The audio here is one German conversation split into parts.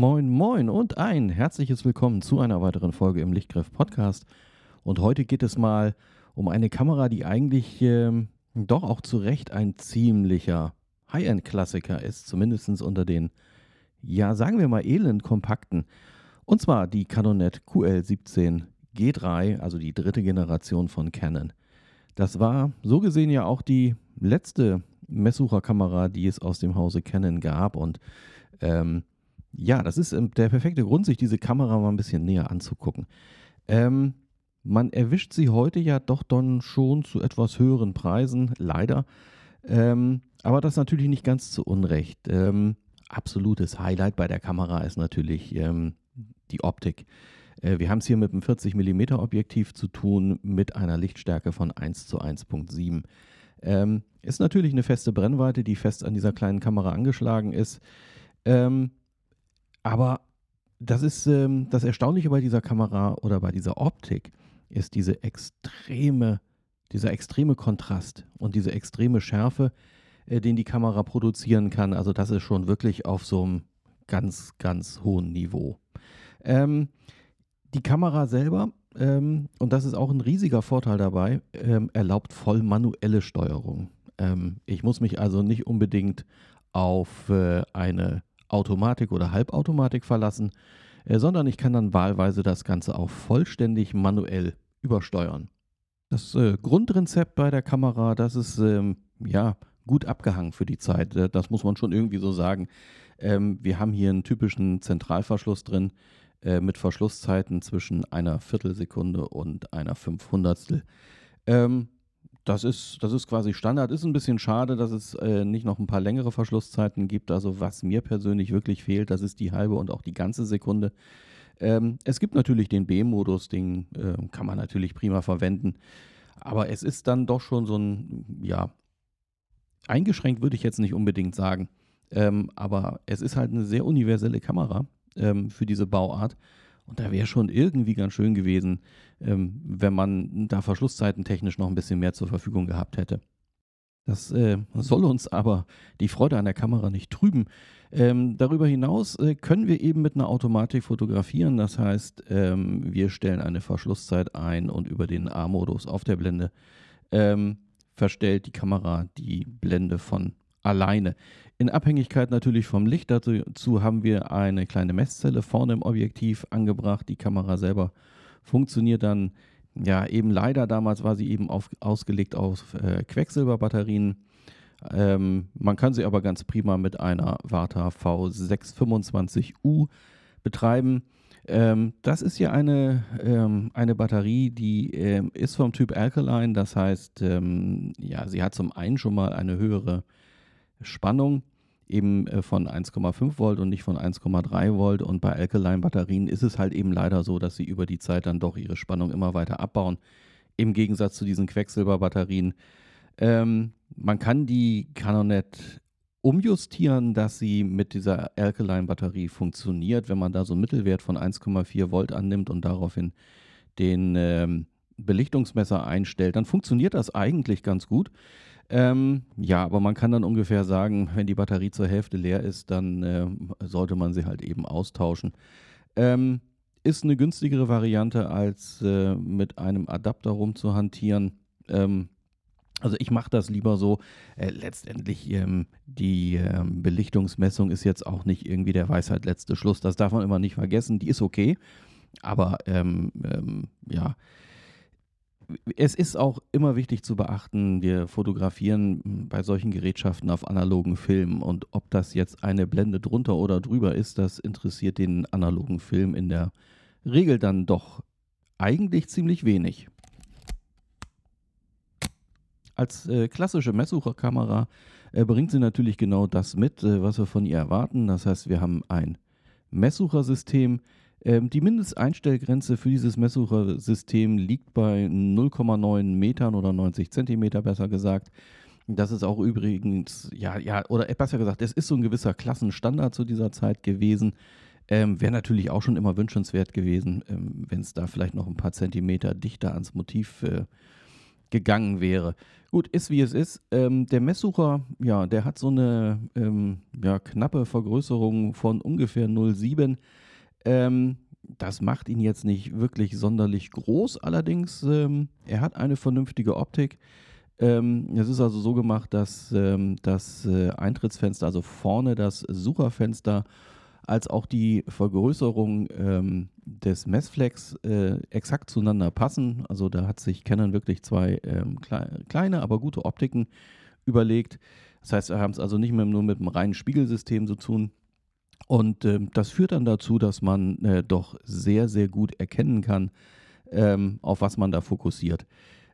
Moin, moin und ein herzliches Willkommen zu einer weiteren Folge im Lichtgriff Podcast. Und heute geht es mal um eine Kamera, die eigentlich ähm, doch auch zu Recht ein ziemlicher High-End-Klassiker ist, zumindest unter den, ja, sagen wir mal, elend kompakten. Und zwar die Canonet QL17 G3, also die dritte Generation von Canon. Das war so gesehen ja auch die letzte Messsucherkamera, die es aus dem Hause Canon gab. Und ähm, ja, das ist ähm, der perfekte Grund, sich diese Kamera mal ein bisschen näher anzugucken. Ähm, man erwischt sie heute ja doch dann schon zu etwas höheren Preisen, leider. Ähm, aber das natürlich nicht ganz zu Unrecht. Ähm, absolutes Highlight bei der Kamera ist natürlich ähm, die Optik. Äh, wir haben es hier mit einem 40 mm Objektiv zu tun mit einer Lichtstärke von 1 zu 1.7. Ähm, ist natürlich eine feste Brennweite, die fest an dieser kleinen Kamera angeschlagen ist. Ähm, aber das ist ähm, das Erstaunliche bei dieser Kamera oder bei dieser Optik, ist diese extreme, dieser extreme Kontrast und diese extreme Schärfe, äh, den die Kamera produzieren kann. Also das ist schon wirklich auf so einem ganz, ganz hohen Niveau. Ähm, die Kamera selber, ähm, und das ist auch ein riesiger Vorteil dabei, ähm, erlaubt voll manuelle Steuerung. Ähm, ich muss mich also nicht unbedingt auf äh, eine Automatik oder Halbautomatik verlassen, äh, sondern ich kann dann wahlweise das Ganze auch vollständig manuell übersteuern. Das äh, Grundrezept bei der Kamera, das ist ähm, ja gut abgehangen für die Zeit. Äh, das muss man schon irgendwie so sagen. Ähm, wir haben hier einen typischen Zentralverschluss drin mit Verschlusszeiten zwischen einer Viertelsekunde und einer Fünfhundertstel. Ähm, das ist, das ist quasi Standard. Ist ein bisschen schade, dass es äh, nicht noch ein paar längere Verschlusszeiten gibt. Also was mir persönlich wirklich fehlt, das ist die halbe und auch die ganze Sekunde. Ähm, es gibt natürlich den B-Modus, den äh, kann man natürlich prima verwenden. Aber es ist dann doch schon so ein, ja, eingeschränkt würde ich jetzt nicht unbedingt sagen. Ähm, aber es ist halt eine sehr universelle Kamera ähm, für diese Bauart. Und da wäre schon irgendwie ganz schön gewesen, ähm, wenn man da Verschlusszeiten technisch noch ein bisschen mehr zur Verfügung gehabt hätte. Das äh, soll uns aber die Freude an der Kamera nicht trüben. Ähm, darüber hinaus äh, können wir eben mit einer Automatik fotografieren. Das heißt, ähm, wir stellen eine Verschlusszeit ein und über den A-Modus auf der Blende ähm, verstellt die Kamera die Blende von alleine. In Abhängigkeit natürlich vom Licht dazu haben wir eine kleine Messzelle vorne im Objektiv angebracht. Die Kamera selber funktioniert dann, ja, eben leider damals war sie eben auf, ausgelegt auf äh, Quecksilberbatterien. Ähm, man kann sie aber ganz prima mit einer Warta V625U betreiben. Ähm, das ist ja eine, ähm, eine Batterie, die ähm, ist vom Typ Alkaline. Das heißt, ähm, ja, sie hat zum einen schon mal eine höhere Spannung eben äh, von 1,5 Volt und nicht von 1,3 Volt. Und bei Alkaline-Batterien ist es halt eben leider so, dass sie über die Zeit dann doch ihre Spannung immer weiter abbauen. Im Gegensatz zu diesen Quecksilberbatterien. Ähm, man kann die Canonet umjustieren, dass sie mit dieser Alkaline-Batterie funktioniert. Wenn man da so einen Mittelwert von 1,4 Volt annimmt und daraufhin den ähm, Belichtungsmesser einstellt, dann funktioniert das eigentlich ganz gut. Ähm, ja, aber man kann dann ungefähr sagen, wenn die Batterie zur Hälfte leer ist, dann äh, sollte man sie halt eben austauschen. Ähm, ist eine günstigere Variante, als äh, mit einem Adapter rumzuhantieren. Ähm, also ich mache das lieber so. Äh, letztendlich ähm, die ähm, Belichtungsmessung ist jetzt auch nicht irgendwie der Weisheit letzte Schluss. Das darf man immer nicht vergessen. Die ist okay, aber ähm, ähm, ja es ist auch immer wichtig zu beachten, wir fotografieren bei solchen Gerätschaften auf analogen Film und ob das jetzt eine Blende drunter oder drüber ist, das interessiert den analogen Film in der Regel dann doch eigentlich ziemlich wenig. Als äh, klassische Messsucherkamera äh, bringt sie natürlich genau das mit, äh, was wir von ihr erwarten. Das heißt, wir haben ein Messsuchersystem, ähm, die Mindesteinstellgrenze für dieses Messsuchersystem liegt bei 0,9 Metern oder 90 Zentimeter, besser gesagt. Das ist auch übrigens, ja, ja, oder besser gesagt, es ist so ein gewisser Klassenstandard zu dieser Zeit gewesen. Ähm, Wäre natürlich auch schon immer wünschenswert gewesen, ähm, wenn es da vielleicht noch ein paar Zentimeter dichter ans Motiv äh, gegangen wäre. Gut, ist wie es ist. Ähm, der Messsucher, ja, der hat so eine ähm, ja, knappe Vergrößerung von ungefähr 0,7. Ähm, das macht ihn jetzt nicht wirklich sonderlich groß, allerdings ähm, er hat eine vernünftige Optik. Ähm, es ist also so gemacht, dass ähm, das äh, Eintrittsfenster, also vorne das Sucherfenster, als auch die Vergrößerung ähm, des Messflex äh, exakt zueinander passen. Also da hat sich Canon wirklich zwei ähm, klei kleine, aber gute Optiken überlegt. Das heißt, wir haben es also nicht mehr nur mit einem reinen Spiegelsystem zu tun. Und äh, das führt dann dazu, dass man äh, doch sehr, sehr gut erkennen kann, ähm, auf was man da fokussiert.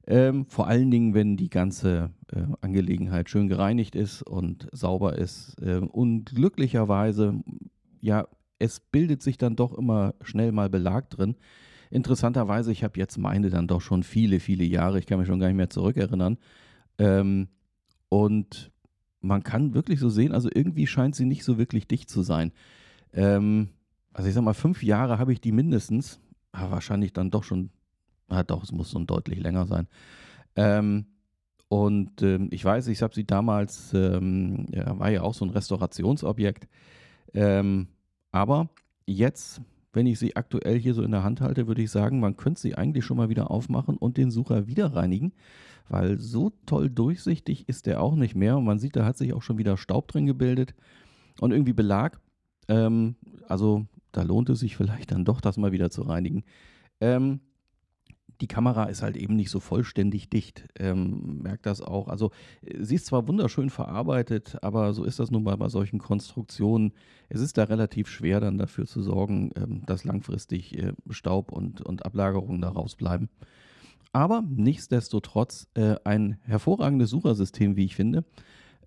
Ähm, vor allen Dingen, wenn die ganze äh, Angelegenheit schön gereinigt ist und sauber ist. Äh, und glücklicherweise ja, es bildet sich dann doch immer schnell mal Belag drin. Interessanterweise, ich habe jetzt meine dann doch schon viele, viele Jahre, ich kann mich schon gar nicht mehr zurückerinnern. Ähm, und man kann wirklich so sehen, also irgendwie scheint sie nicht so wirklich dicht zu sein. Ähm, also ich sag mal, fünf Jahre habe ich die mindestens, aber wahrscheinlich dann doch schon, ah doch, es muss schon deutlich länger sein. Ähm, und ähm, ich weiß, ich habe sie damals, ähm, ja, war ja auch so ein Restaurationsobjekt. Ähm, aber jetzt, wenn ich sie aktuell hier so in der Hand halte, würde ich sagen, man könnte sie eigentlich schon mal wieder aufmachen und den Sucher wieder reinigen, weil so toll durchsichtig ist der auch nicht mehr. Und man sieht, da hat sich auch schon wieder Staub drin gebildet und irgendwie Belag. Ähm, also da lohnt es sich vielleicht dann doch, das mal wieder zu reinigen. Ähm, die Kamera ist halt eben nicht so vollständig dicht. Ähm, merkt das auch. Also sie ist zwar wunderschön verarbeitet, aber so ist das nun mal bei solchen Konstruktionen. Es ist da relativ schwer dann dafür zu sorgen, ähm, dass langfristig äh, Staub und, und Ablagerungen daraus bleiben. Aber nichtsdestotrotz äh, ein hervorragendes Suchersystem, wie ich finde.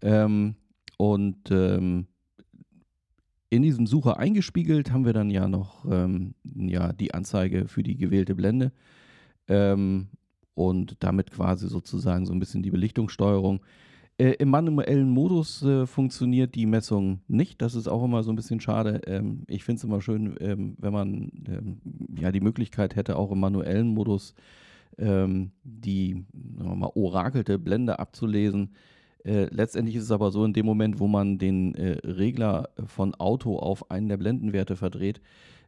Ähm, und ähm, in diesem Sucher eingespiegelt haben wir dann ja noch ähm, ja, die Anzeige für die gewählte Blende ähm, und damit quasi sozusagen so ein bisschen die Belichtungssteuerung. Äh, Im manuellen Modus äh, funktioniert die Messung nicht. Das ist auch immer so ein bisschen schade. Ähm, ich finde es immer schön, ähm, wenn man ähm, ja die Möglichkeit hätte, auch im manuellen Modus ähm, die mal, orakelte Blende abzulesen. Äh, letztendlich ist es aber so, in dem Moment, wo man den äh, Regler von Auto auf einen der Blendenwerte verdreht,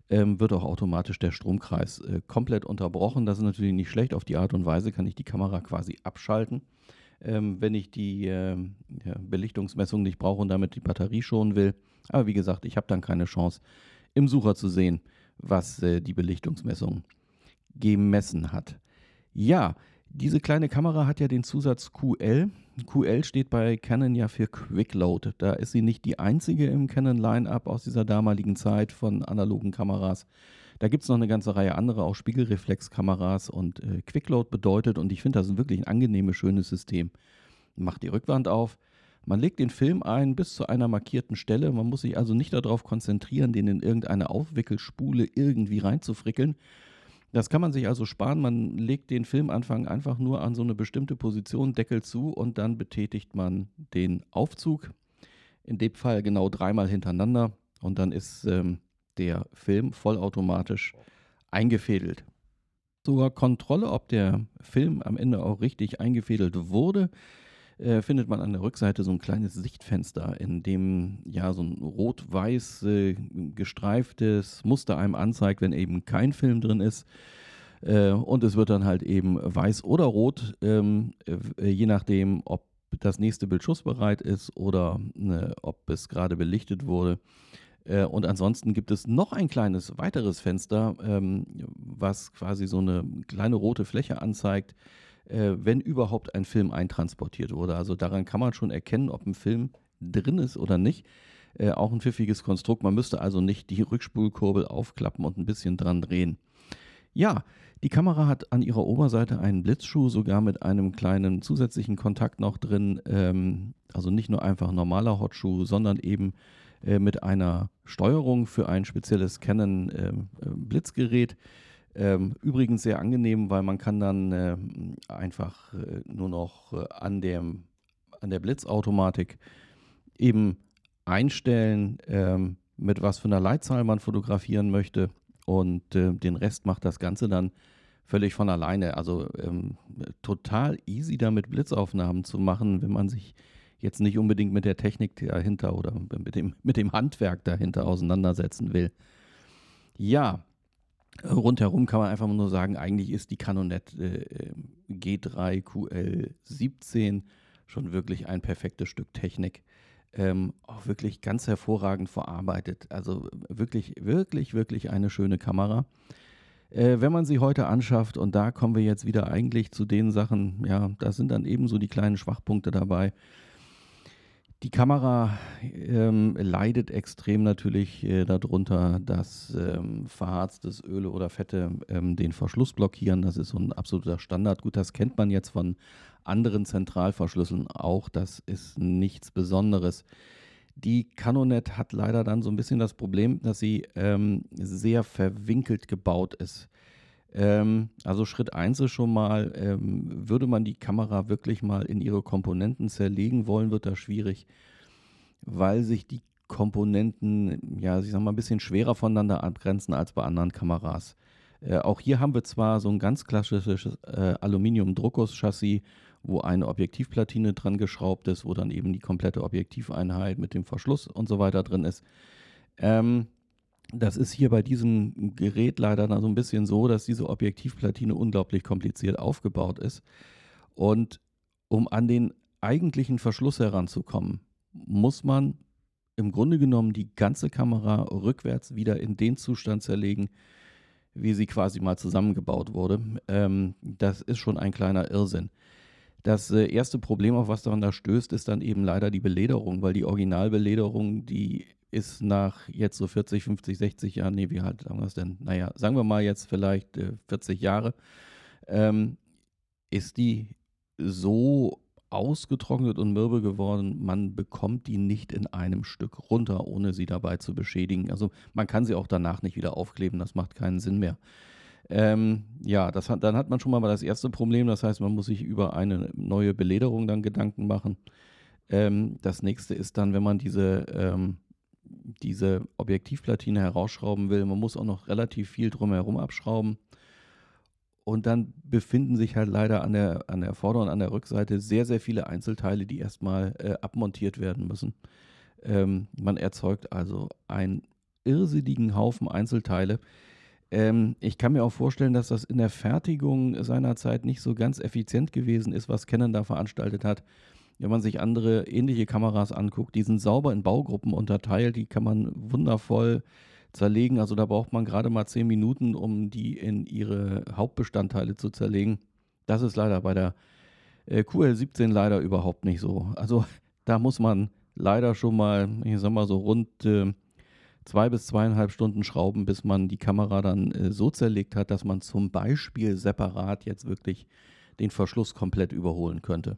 ähm, wird auch automatisch der Stromkreis äh, komplett unterbrochen. Das ist natürlich nicht schlecht. Auf die Art und Weise kann ich die Kamera quasi abschalten, ähm, wenn ich die äh, ja, Belichtungsmessung nicht brauche und damit die Batterie schonen will. Aber wie gesagt, ich habe dann keine Chance, im Sucher zu sehen, was äh, die Belichtungsmessung gemessen hat. Ja, diese kleine Kamera hat ja den Zusatz QL. QL steht bei Canon ja für Quick Load. Da ist sie nicht die einzige im Canon Line-Up aus dieser damaligen Zeit von analogen Kameras. Da gibt es noch eine ganze Reihe anderer, auch Spiegelreflexkameras und äh, Load bedeutet, und ich finde das ist wirklich ein angenehmes, schönes System. Macht die Rückwand auf, man legt den Film ein bis zu einer markierten Stelle. Man muss sich also nicht darauf konzentrieren, den in irgendeine Aufwickelspule irgendwie reinzufrickeln, das kann man sich also sparen. Man legt den Filmanfang einfach nur an so eine bestimmte Position, Deckel zu und dann betätigt man den Aufzug. In dem Fall genau dreimal hintereinander und dann ist ähm, der Film vollautomatisch eingefädelt. Sogar Kontrolle, ob der Film am Ende auch richtig eingefädelt wurde, äh, findet man an der Rückseite so ein kleines Sichtfenster, in dem ja so ein rot-weiß äh, gestreiftes Muster einem anzeigt, wenn eben kein Film drin ist. Äh, und es wird dann halt eben weiß oder rot, ähm, äh, je nachdem, ob das nächste Bild schussbereit ist oder ne, ob es gerade belichtet wurde. Äh, und ansonsten gibt es noch ein kleines weiteres Fenster, ähm, was quasi so eine kleine rote Fläche anzeigt, äh, wenn überhaupt ein Film eintransportiert wurde. Also daran kann man schon erkennen, ob ein Film drin ist oder nicht. Äh, auch ein pfiffiges Konstrukt. Man müsste also nicht die Rückspulkurbel aufklappen und ein bisschen dran drehen. Ja, die Kamera hat an ihrer Oberseite einen Blitzschuh, sogar mit einem kleinen zusätzlichen Kontakt noch drin. Ähm, also nicht nur einfach ein normaler Hotschuh, sondern eben äh, mit einer Steuerung für ein spezielles Canon ähm, äh, Blitzgerät. Ähm, übrigens sehr angenehm, weil man kann dann äh, einfach äh, nur noch äh, an, dem, an der Blitzautomatik eben einstellen, ähm, mit was für einer Leitzahl man fotografieren möchte. Und äh, den Rest macht das Ganze dann völlig von alleine. Also ähm, total easy damit Blitzaufnahmen zu machen, wenn man sich jetzt nicht unbedingt mit der Technik dahinter oder mit dem, mit dem Handwerk dahinter auseinandersetzen will. Ja, rundherum kann man einfach nur sagen, eigentlich ist die Canonet äh, G3 QL17 schon wirklich ein perfektes Stück Technik. Ähm, auch wirklich ganz hervorragend verarbeitet. Also wirklich, wirklich, wirklich eine schöne Kamera. Äh, wenn man sie heute anschafft, und da kommen wir jetzt wieder eigentlich zu den Sachen, ja, da sind dann ebenso die kleinen Schwachpunkte dabei. Die Kamera ähm, leidet extrem natürlich äh, darunter, dass ähm, verharztes Öle oder Fette ähm, den Verschluss blockieren. Das ist so ein absoluter Standard. Gut, das kennt man jetzt von anderen Zentralverschlüsseln auch. Das ist nichts Besonderes. Die Canonet hat leider dann so ein bisschen das Problem, dass sie ähm, sehr verwinkelt gebaut ist. Ähm, also Schritt 1 ist schon mal, ähm, würde man die Kamera wirklich mal in ihre Komponenten zerlegen wollen, wird das schwierig, weil sich die Komponenten, ja, ich sag mal, ein bisschen schwerer voneinander abgrenzen als bei anderen Kameras. Äh, auch hier haben wir zwar so ein ganz klassisches äh, Aluminium-Druckguss-Chassis, wo eine Objektivplatine dran geschraubt ist, wo dann eben die komplette Objektiveinheit mit dem Verschluss und so weiter drin ist. Ähm, das ist hier bei diesem Gerät leider so ein bisschen so, dass diese Objektivplatine unglaublich kompliziert aufgebaut ist. Und um an den eigentlichen Verschluss heranzukommen, muss man im Grunde genommen die ganze Kamera rückwärts wieder in den Zustand zerlegen, wie sie quasi mal zusammengebaut wurde. Ähm, das ist schon ein kleiner Irrsinn. Das äh, erste Problem, auf was man da stößt, ist dann eben leider die Belederung, weil die Originalbelederung, die ist nach jetzt so 40, 50, 60 Jahren, nee, wie halt haben wir es denn? Naja, sagen wir mal jetzt vielleicht äh, 40 Jahre, ähm, ist die so ausgetrocknet und mürbe geworden, man bekommt die nicht in einem Stück runter, ohne sie dabei zu beschädigen. Also man kann sie auch danach nicht wieder aufkleben, das macht keinen Sinn mehr. Ähm, ja, das hat, dann hat man schon mal das erste Problem, das heißt, man muss sich über eine neue Belederung dann Gedanken machen. Ähm, das nächste ist dann, wenn man diese ähm, diese Objektivplatine herausschrauben will, man muss auch noch relativ viel drumherum abschrauben. Und dann befinden sich halt leider an der, an der Vorder- und an der Rückseite sehr, sehr viele Einzelteile, die erstmal äh, abmontiert werden müssen. Ähm, man erzeugt also einen irrsinnigen Haufen Einzelteile. Ähm, ich kann mir auch vorstellen, dass das in der Fertigung seinerzeit nicht so ganz effizient gewesen ist, was Canon da veranstaltet hat wenn man sich andere ähnliche Kameras anguckt, die sind sauber in Baugruppen unterteilt, die kann man wundervoll zerlegen. Also da braucht man gerade mal zehn Minuten, um die in ihre Hauptbestandteile zu zerlegen. Das ist leider bei der äh, QL17 leider überhaupt nicht so. Also da muss man leider schon mal, ich sag mal so rund äh, zwei bis zweieinhalb Stunden schrauben, bis man die Kamera dann äh, so zerlegt hat, dass man zum Beispiel separat jetzt wirklich den Verschluss komplett überholen könnte.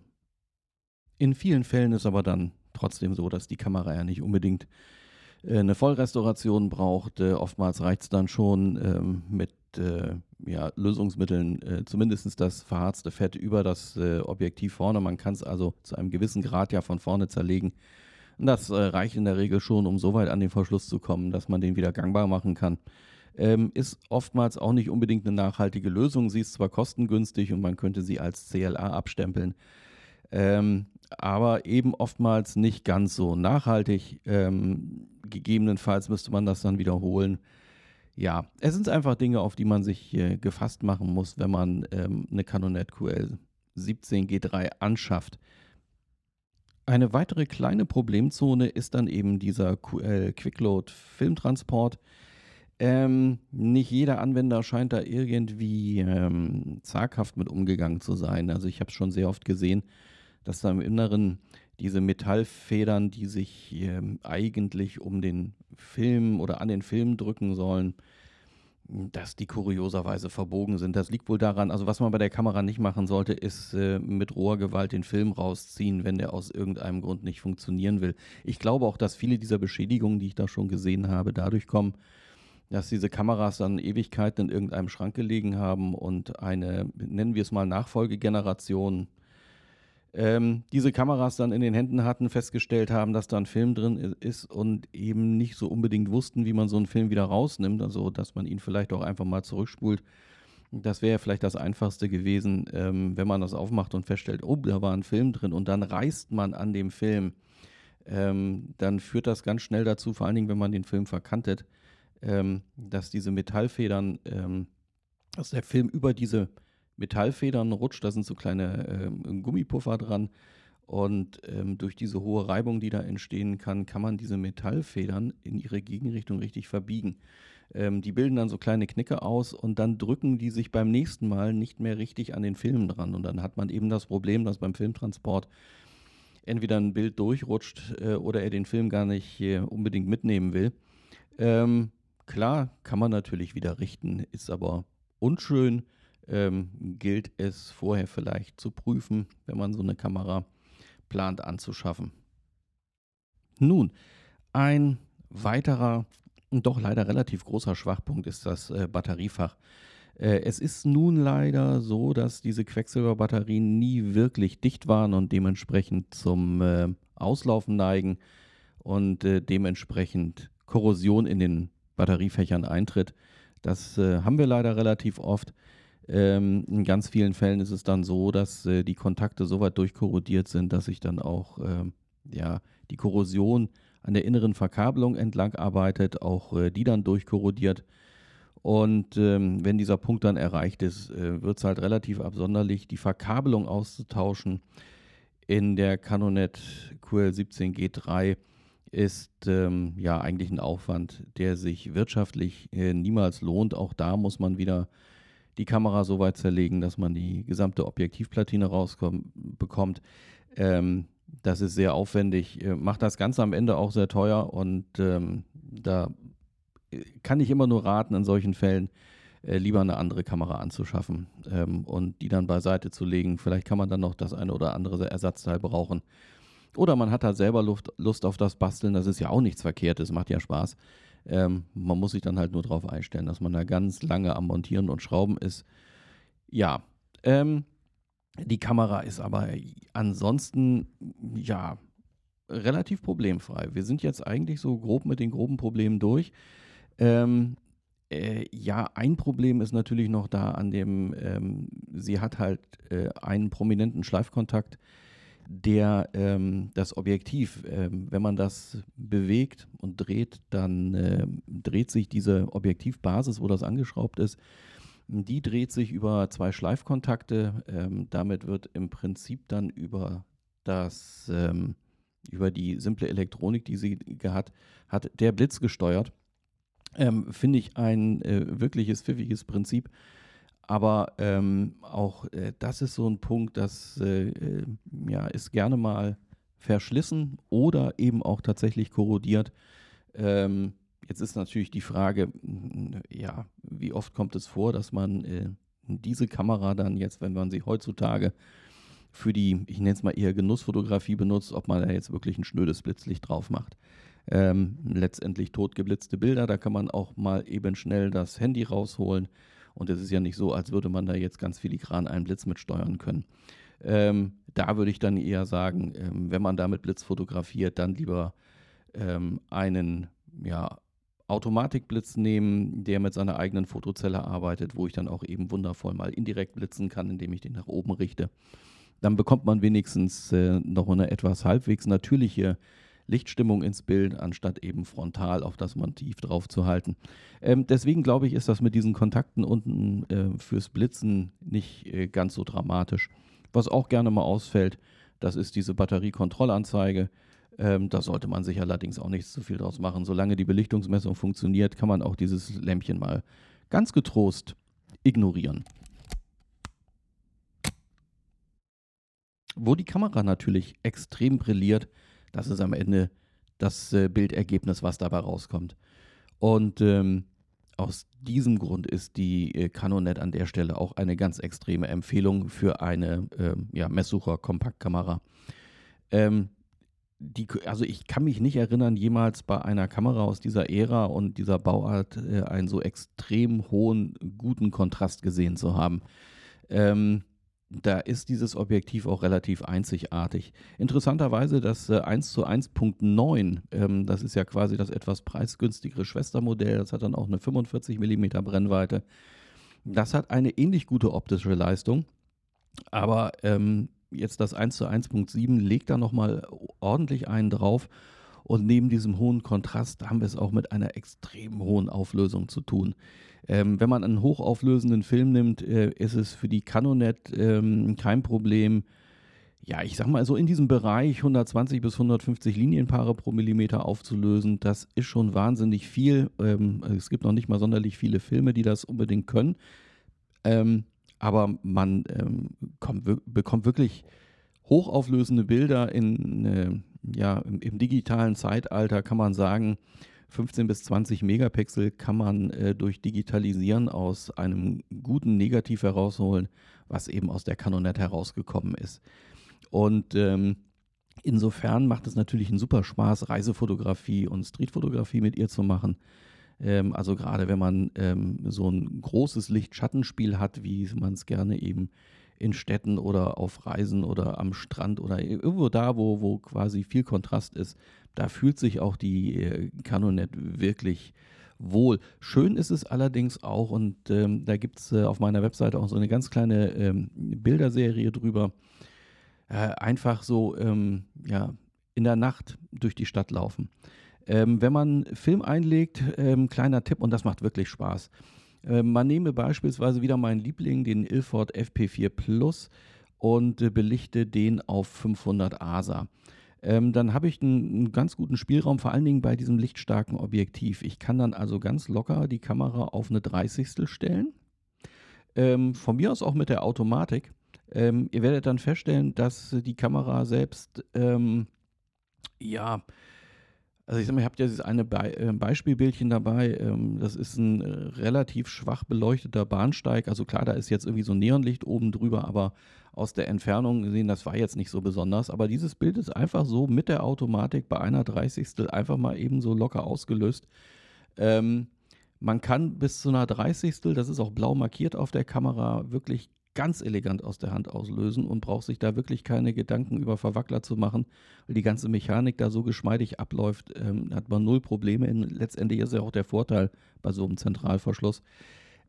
In vielen Fällen ist aber dann trotzdem so, dass die Kamera ja nicht unbedingt äh, eine Vollrestauration braucht. Äh, oftmals reicht es dann schon ähm, mit äh, ja, Lösungsmitteln, äh, zumindest das verharzte Fett über das äh, Objektiv vorne. Man kann es also zu einem gewissen Grad ja von vorne zerlegen. Und das äh, reicht in der Regel schon, um so weit an den Verschluss zu kommen, dass man den wieder gangbar machen kann. Ähm, ist oftmals auch nicht unbedingt eine nachhaltige Lösung. Sie ist zwar kostengünstig und man könnte sie als CLA abstempeln. Ähm, aber eben oftmals nicht ganz so nachhaltig. Ähm, gegebenenfalls müsste man das dann wiederholen. Ja, es sind einfach Dinge, auf die man sich äh, gefasst machen muss, wenn man ähm, eine Canonet QL 17 G3 anschafft. Eine weitere kleine Problemzone ist dann eben dieser QL Quickload Filmtransport. Ähm, nicht jeder Anwender scheint da irgendwie ähm, zaghaft mit umgegangen zu sein. Also ich habe es schon sehr oft gesehen, dass da im Inneren diese Metallfedern, die sich ähm, eigentlich um den Film oder an den Film drücken sollen, dass die kurioserweise verbogen sind. Das liegt wohl daran, also was man bei der Kamera nicht machen sollte, ist äh, mit roher Gewalt den Film rausziehen, wenn der aus irgendeinem Grund nicht funktionieren will. Ich glaube auch, dass viele dieser Beschädigungen, die ich da schon gesehen habe, dadurch kommen, dass diese Kameras dann Ewigkeiten in irgendeinem Schrank gelegen haben und eine, nennen wir es mal, Nachfolgegeneration ähm, diese Kameras dann in den Händen hatten, festgestellt haben, dass da ein Film drin ist und eben nicht so unbedingt wussten, wie man so einen Film wieder rausnimmt, also dass man ihn vielleicht auch einfach mal zurückspult. Das wäre vielleicht das Einfachste gewesen, ähm, wenn man das aufmacht und feststellt, oh, da war ein Film drin und dann reißt man an dem Film. Ähm, dann führt das ganz schnell dazu, vor allen Dingen, wenn man den Film verkantet, ähm, dass diese Metallfedern, ähm, dass der Film über diese Metallfedern rutscht. Da sind so kleine ähm, Gummipuffer dran. Und ähm, durch diese hohe Reibung, die da entstehen kann, kann man diese Metallfedern in ihre Gegenrichtung richtig verbiegen. Ähm, die bilden dann so kleine Knicke aus und dann drücken die sich beim nächsten Mal nicht mehr richtig an den Film dran. Und dann hat man eben das Problem, dass beim Filmtransport entweder ein Bild durchrutscht äh, oder er den Film gar nicht äh, unbedingt mitnehmen will. Ähm, klar, kann man natürlich wieder richten, ist aber unschön. Ähm, gilt es vorher vielleicht zu prüfen, wenn man so eine Kamera plant anzuschaffen. Nun, ein weiterer, doch leider relativ großer Schwachpunkt ist das äh, Batteriefach. Äh, es ist nun leider so, dass diese Quecksilberbatterien nie wirklich dicht waren und dementsprechend zum äh, Auslaufen neigen und äh, dementsprechend Korrosion in den Batteriefächern eintritt. Das äh, haben wir leider relativ oft. Ähm, in ganz vielen Fällen ist es dann so, dass äh, die Kontakte so weit durchkorrodiert sind, dass sich dann auch ähm, ja, die Korrosion an der inneren Verkabelung entlang arbeitet, auch äh, die dann durchkorrodiert. Und ähm, wenn dieser Punkt dann erreicht ist, äh, wird es halt relativ absonderlich, die Verkabelung auszutauschen. In der Canonet QL17G3 ist ähm, ja eigentlich ein Aufwand, der sich wirtschaftlich äh, niemals lohnt. Auch da muss man wieder die Kamera so weit zerlegen, dass man die gesamte Objektivplatine rausbekommt. Ähm, das ist sehr aufwendig, äh, macht das Ganze am Ende auch sehr teuer und ähm, da äh, kann ich immer nur raten, in solchen Fällen äh, lieber eine andere Kamera anzuschaffen ähm, und die dann beiseite zu legen. Vielleicht kann man dann noch das eine oder andere Ersatzteil brauchen. Oder man hat halt selber Lust auf das Basteln, das ist ja auch nichts Verkehrtes, macht ja Spaß. Ähm, man muss sich dann halt nur darauf einstellen, dass man da ganz lange am Montieren und Schrauben ist. Ja, ähm, die Kamera ist aber ansonsten, ja, relativ problemfrei. Wir sind jetzt eigentlich so grob mit den groben Problemen durch. Ähm, äh, ja, ein Problem ist natürlich noch da an dem, ähm, sie hat halt äh, einen prominenten Schleifkontakt der ähm, das Objektiv, ähm, wenn man das bewegt und dreht, dann äh, dreht sich diese Objektivbasis, wo das angeschraubt ist, die dreht sich über zwei Schleifkontakte. Ähm, damit wird im Prinzip dann über das ähm, über die simple Elektronik, die sie hat, hat der Blitz gesteuert. Ähm, finde ich ein äh, wirkliches pfiffiges Prinzip. Aber ähm, auch äh, das ist so ein Punkt, das äh, äh, ja, ist gerne mal verschlissen oder eben auch tatsächlich korrodiert. Ähm, jetzt ist natürlich die Frage, ja, wie oft kommt es vor, dass man äh, diese Kamera dann jetzt, wenn man sie heutzutage für die, ich nenne es mal eher Genussfotografie benutzt, ob man da jetzt wirklich ein schnödes Blitzlicht drauf macht. Ähm, letztendlich totgeblitzte Bilder, da kann man auch mal eben schnell das Handy rausholen und es ist ja nicht so, als würde man da jetzt ganz filigran einen Blitz mit steuern können. Ähm, da würde ich dann eher sagen, ähm, wenn man damit Blitz fotografiert, dann lieber ähm, einen ja, Automatikblitz nehmen, der mit seiner eigenen Fotozelle arbeitet, wo ich dann auch eben wundervoll mal indirekt blitzen kann, indem ich den nach oben richte. Dann bekommt man wenigstens äh, noch eine etwas halbwegs natürliche Lichtstimmung ins Bild, anstatt eben frontal auf das Motiv drauf zu halten. Ähm, deswegen glaube ich, ist das mit diesen Kontakten unten äh, fürs Blitzen nicht äh, ganz so dramatisch. Was auch gerne mal ausfällt, das ist diese Batteriekontrollanzeige. Ähm, da sollte man sich allerdings auch nicht zu viel draus machen. Solange die Belichtungsmessung funktioniert, kann man auch dieses Lämpchen mal ganz getrost ignorieren. Wo die Kamera natürlich extrem brilliert, das ist am Ende das äh, Bildergebnis, was dabei rauskommt. Und ähm, aus diesem Grund ist die äh, Canonet an der Stelle auch eine ganz extreme Empfehlung für eine ähm, ja, Messsucher-Kompaktkamera. Ähm, die, also ich kann mich nicht erinnern, jemals bei einer Kamera aus dieser Ära und dieser Bauart äh, einen so extrem hohen, guten Kontrast gesehen zu haben. Ähm, da ist dieses Objektiv auch relativ einzigartig. Interessanterweise das äh, 1 zu 1.9, ähm, das ist ja quasi das etwas preisgünstigere Schwestermodell, das hat dann auch eine 45 mm Brennweite. Das hat eine ähnlich gute optische Leistung, aber ähm, jetzt das 1 zu 1.7 legt da nochmal ordentlich einen drauf. Und neben diesem hohen Kontrast haben wir es auch mit einer extrem hohen Auflösung zu tun. Ähm, wenn man einen hochauflösenden Film nimmt, äh, ist es für die Canonet ähm, kein Problem, ja, ich sag mal so in diesem Bereich 120 bis 150 Linienpaare pro Millimeter aufzulösen, das ist schon wahnsinnig viel. Ähm, es gibt noch nicht mal sonderlich viele Filme, die das unbedingt können. Ähm, aber man ähm, kommt, bekommt wirklich hochauflösende Bilder in, äh, ja, im, im, digitalen Zeitalter, kann man sagen, 15 bis 20 Megapixel kann man äh, durch Digitalisieren aus einem guten Negativ herausholen, was eben aus der Canonet herausgekommen ist. Und ähm, insofern macht es natürlich einen super Spaß, Reisefotografie und Streetfotografie mit ihr zu machen. Ähm, also gerade wenn man ähm, so ein großes Licht-Schattenspiel hat, wie man es gerne eben in Städten oder auf Reisen oder am Strand oder irgendwo da, wo, wo quasi viel Kontrast ist, da fühlt sich auch die äh, Canonet wirklich wohl. Schön ist es allerdings auch, und ähm, da gibt es äh, auf meiner Webseite auch so eine ganz kleine ähm, Bilderserie drüber, äh, einfach so ähm, ja, in der Nacht durch die Stadt laufen. Ähm, wenn man Film einlegt, ähm, kleiner Tipp, und das macht wirklich Spaß. Ähm, man nehme beispielsweise wieder meinen Liebling, den Ilford FP4 Plus, und äh, belichte den auf 500 ASA. Ähm, dann habe ich einen, ganz guten Spielraum, vor allen Dingen bei diesem lichtstarken Objektiv. Ich kann dann also ganz locker die Kamera auf eine 30. stellen. Ähm, von mir aus auch mit der Automatik. Ähm, ihr werdet dann feststellen, dass die Kamera selbst, ähm, ja, also ich sag mal, ihr habt ja dieses eine Be äh, Beispielbildchen dabei. Ähm, das ist ein äh, relativ schwach beleuchteter Bahnsteig. Also klar, da ist jetzt irgendwie so Neonlicht oben drüber, aber aus der Entfernung gesehen, das war jetzt nicht so besonders. Aber dieses Bild ist einfach so mit der Automatik bei einer 30. einfach mal eben so locker ausgelöst. Ähm, man kann bis zu einer 30. Das ist auch blau markiert auf der Kamera, wirklich ganz elegant aus der Hand auslösen und braucht sich da wirklich keine Gedanken über Verwackler zu machen, weil die ganze Mechanik da so geschmeidig abläuft, ähm, hat man null Probleme. In, letztendlich ist ja auch der Vorteil bei so einem Zentralverschluss.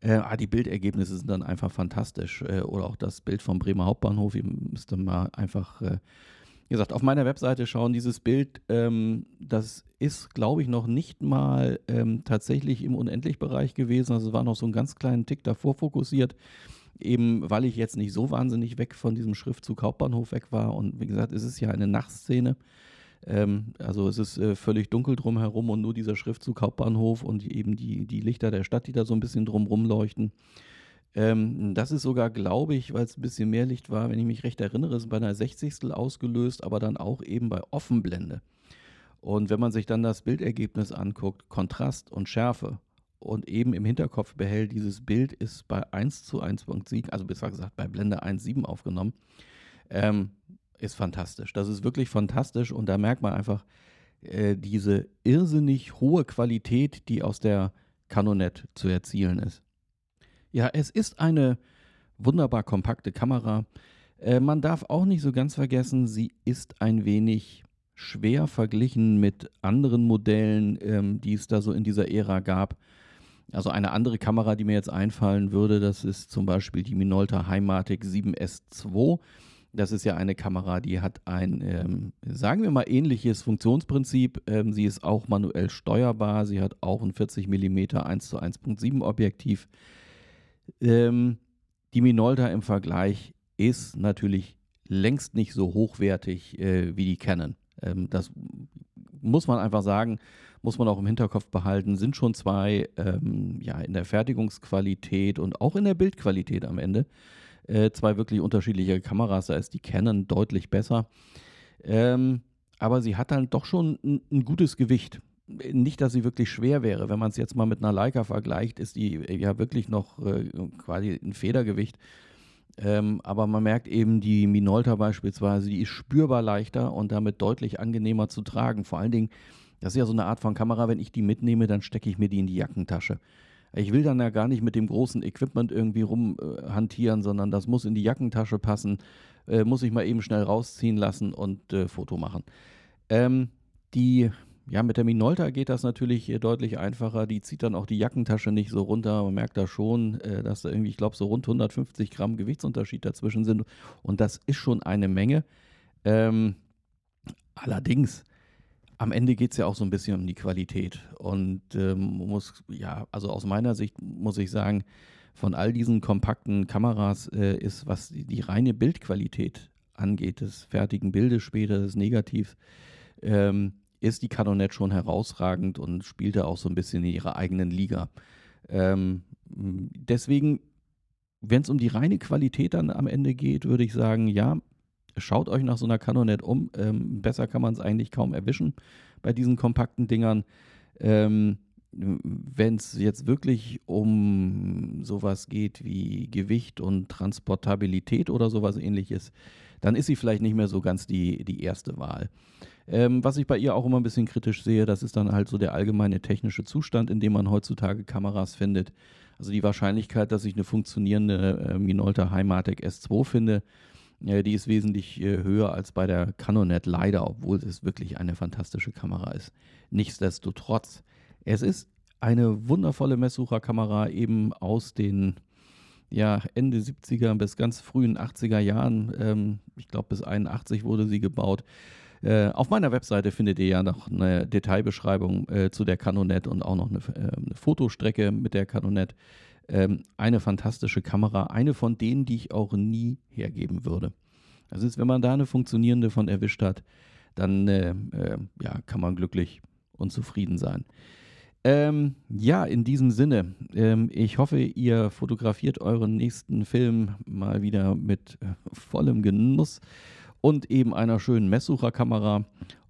Äh, ah, die Bildergebnisse sind dann einfach fantastisch. Äh, oder auch das Bild vom Bremer Hauptbahnhof. Ihr müsst dann mal einfach, äh, wie gesagt, auf meiner Webseite schauen. Dieses Bild, ähm, das ist, glaube ich, noch nicht mal ähm, tatsächlich im Unendlich-Bereich gewesen. Also es war noch so einen ganz kleinen Tick davor fokussiert eben weil ich jetzt nicht so wahnsinnig weg von diesem Schriftzug Hauptbahnhof weg war. Und wie gesagt, es ist ja eine Nachtszene. Ähm, also es ist äh, völlig dunkel drumherum und nur dieser Schriftzug Hauptbahnhof und eben die, die Lichter der Stadt, die da so ein bisschen drumrum leuchten. Ähm, das ist sogar, glaube ich, weil es ein bisschen mehr Licht war, wenn ich mich recht erinnere, ist bei einer 60. ausgelöst, aber dann auch eben bei Offenblende. Und wenn man sich dann das Bildergebnis anguckt, Kontrast und Schärfe und eben im Hinterkopf behält, dieses Bild ist bei 1 zu 1.7, also besser gesagt bei Blende 1.7 aufgenommen, ähm, ist fantastisch. Das ist wirklich fantastisch und da merkt man einfach äh, diese irrsinnig hohe Qualität, die aus der Canonet zu erzielen ist. Ja, es ist eine wunderbar kompakte Kamera. Äh, man darf auch nicht so ganz vergessen, sie ist ein wenig schwer verglichen mit anderen Modellen, ähm, die es da so in dieser Ära gab. Also eine andere Kamera, die mir jetzt einfallen würde, das ist zum Beispiel die Minolta Heimatic 7S2. Das ist ja eine Kamera, die hat ein, ähm, sagen wir mal, ähnliches Funktionsprinzip. Ähm, sie ist auch manuell steuerbar. Sie hat auch ein 40 mm 1 zu 1.7 Objektiv. Ähm, die Minolta im Vergleich ist natürlich längst nicht so hochwertig äh, wie die Canon. Ähm, das muss man einfach sagen muss man auch im Hinterkopf behalten, sind schon zwei, ähm, ja, in der Fertigungsqualität und auch in der Bildqualität am Ende, äh, zwei wirklich unterschiedliche Kameras. Da ist die Canon deutlich besser. Ähm, aber sie hat dann doch schon ein, ein, gutes Gewicht. Nicht, dass sie wirklich schwer wäre. Wenn man es jetzt mal mit einer Leica vergleicht, ist die ja wirklich noch äh, quasi ein Federgewicht. Ähm, aber man merkt eben, die Minolta beispielsweise, die ist spürbar leichter und damit deutlich angenehmer zu tragen. Vor allen Dingen, das ist ja so eine Art von Kamera, wenn ich die mitnehme, dann stecke ich mir die in die Jackentasche. Ich will dann ja gar nicht mit dem großen Equipment irgendwie rumhantieren, äh, sondern das muss in die Jackentasche passen, äh, muss ich mal eben schnell rausziehen lassen und äh, Foto machen. Ähm, die ja, mit der Minolta geht das natürlich äh, deutlich einfacher. Die zieht dann auch die Jackentasche nicht so runter. Man merkt da schon, äh, dass da irgendwie, ich glaube, so rund 150 Gramm Gewichtsunterschied dazwischen sind. Und das ist schon eine Menge. Ähm, allerdings, am Ende geht es ja auch so ein bisschen um die Qualität. Und ähm, muss, ja, also aus meiner Sicht muss ich sagen, von all diesen kompakten Kameras äh, ist, was die, die, reine Bildqualität angeht, des fertigen Bildes später, des Negativs, ähm, ist die Canonet schon herausragend und spielt da auch so ein bisschen in ihrer eigenen Liga. Ähm, deswegen, wenn es um die reine Qualität dann am Ende geht, würde ich sagen, ja, schaut euch nach so einer Canonet um. Ähm, besser kann man es eigentlich kaum erwischen bei diesen kompakten Dingern. Ähm, wenn es jetzt wirklich um sowas geht wie Gewicht und Transportabilität oder sowas ähnliches, dann ist sie vielleicht nicht mehr so ganz die, die erste Wahl. Ähm, was ich bei ihr auch immer ein bisschen kritisch sehe, das ist dann halt so der allgemeine technische Zustand, in dem man heutzutage Kameras findet. Also die Wahrscheinlichkeit, dass ich eine funktionierende äh, Minolta Heimatic S2 finde, die ist wesentlich äh, höher als bei der Canonet, leider, obwohl es wirklich eine fantastische Kamera ist. Nichtsdestotrotz, es ist eine wundervolle Messsucherkamera eben aus den ja, Ende 70er bis ganz frühen 80er Jahren. Ähm, ich glaube, bis 81 wurde sie gebaut. Äh, auf meiner Webseite findet ihr ja noch eine Detailbeschreibung äh, zu der Canonet und auch noch eine, äh, eine Fotostrecke mit der Canonet. Ähm, eine fantastische Kamera, eine von denen, die ich auch nie hergeben würde. Das ist, wenn man da eine funktionierende von erwischt hat, dann äh, äh, ja, kann man glücklich und zufrieden sein. Ähm, ja, in diesem Sinne, ähm, ich hoffe, ihr fotografiert euren nächsten Film mal wieder mit vollem Genuss und eben einer schönen Messsucherkamera.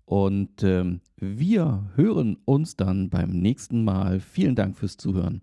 Und ähm, wir hören uns dann beim nächsten Mal. Vielen Dank fürs Zuhören.